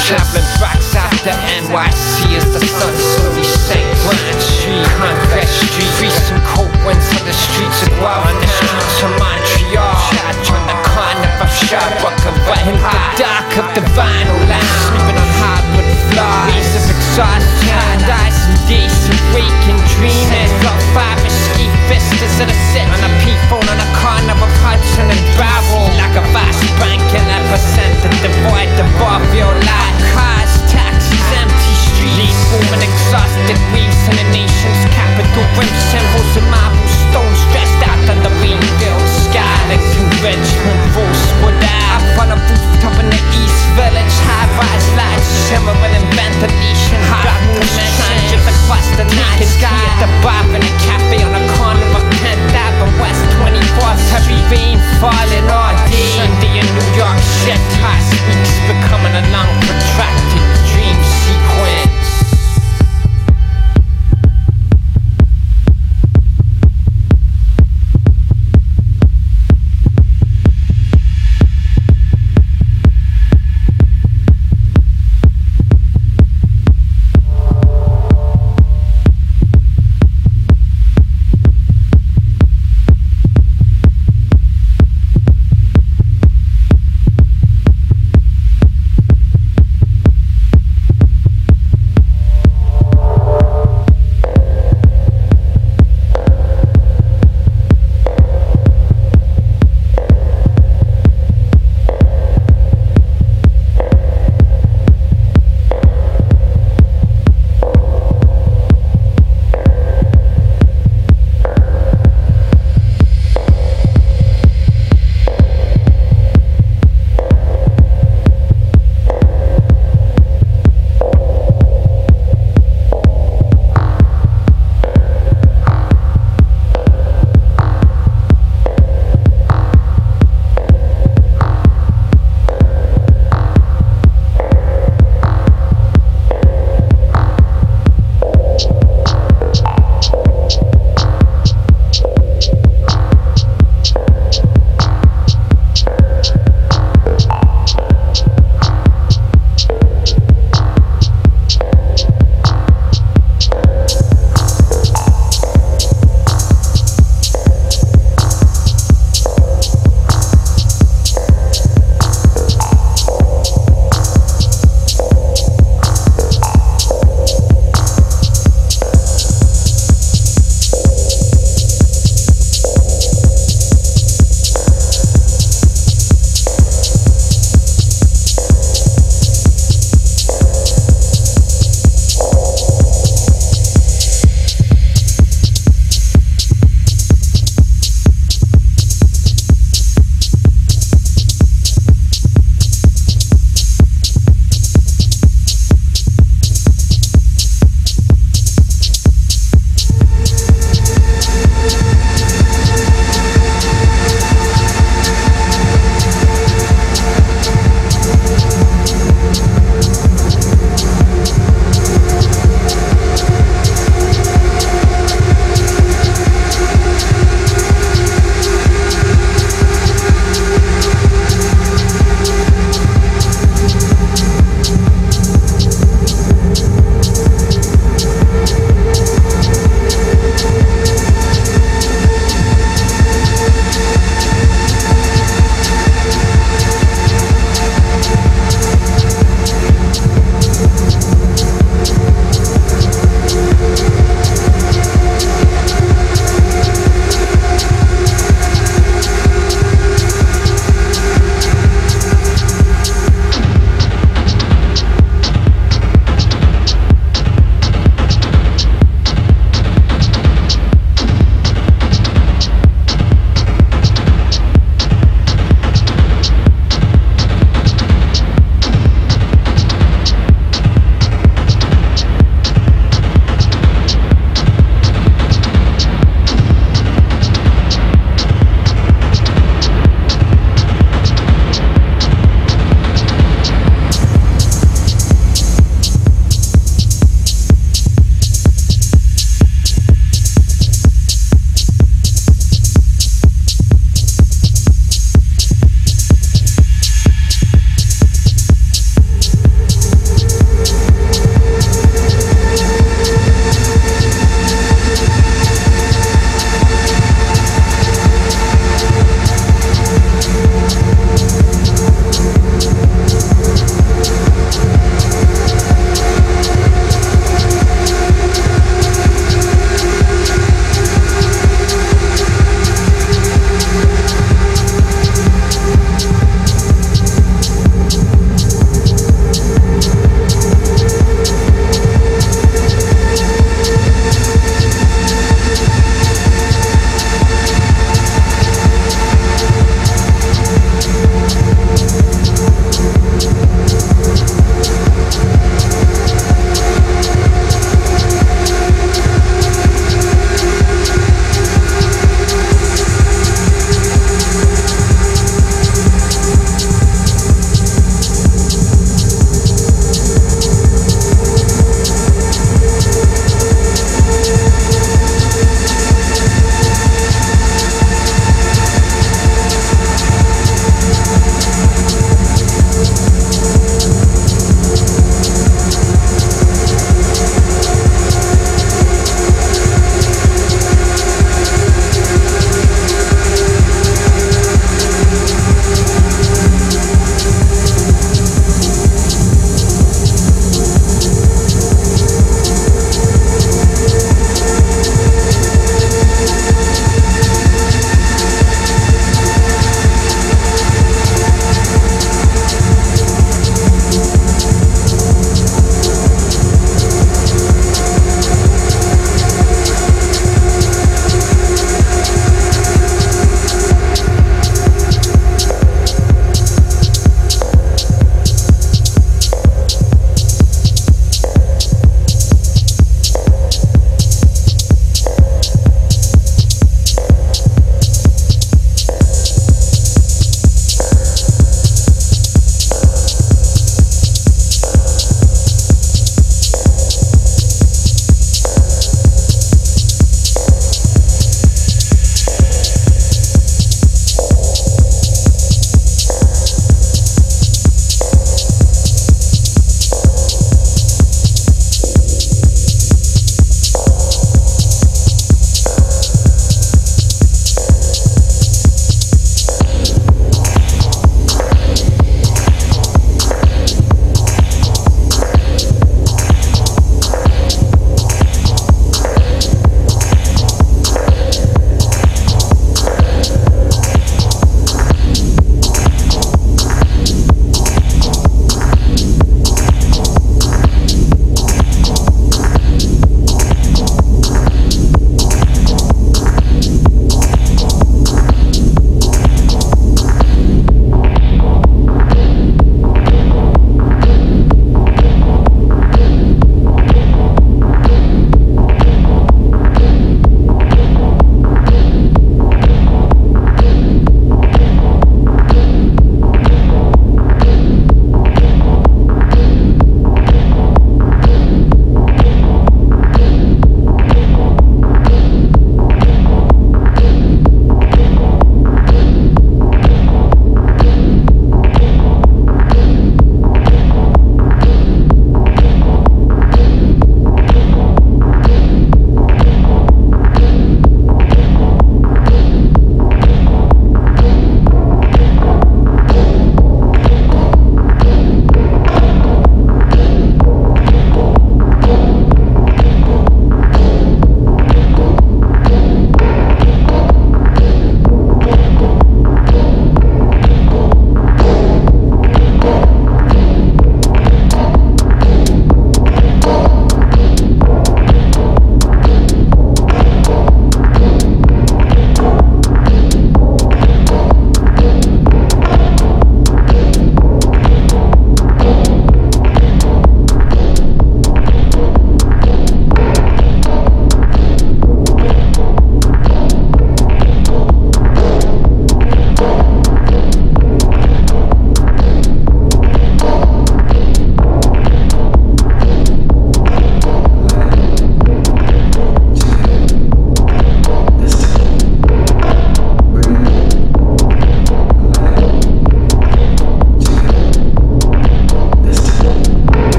Traveling tracks after NYC as the sun slowly sank. Grand Street, Congress Street, freezing cold winds on the streets of Guam, on the streets of Montreal. Charge on the the dark of the vinyl line. Sleeping on hardwood floors. Waves of exhaustion, dice and days of waking dreaming. Got five vistas of the set on a payphone on a corner of Hudson and Barrow. Like a vast banking epicenter, devoid of off your life. Cars, taxis, empty streets. Booming exhausted waves in the nation's capital. Rim symbols and marble stones stressed out on the sky. Like convention, Rosewood Ave. Up on a rooftop in the East Village. High-rise lights shimmering in ventilation. Hot connections across the night sky. At the bar in a cafe on the corner of 10th Ave and West 24th. Heavy rain falling all day. Sunday in New York City. Past weeks becoming a long protracted dream sequence.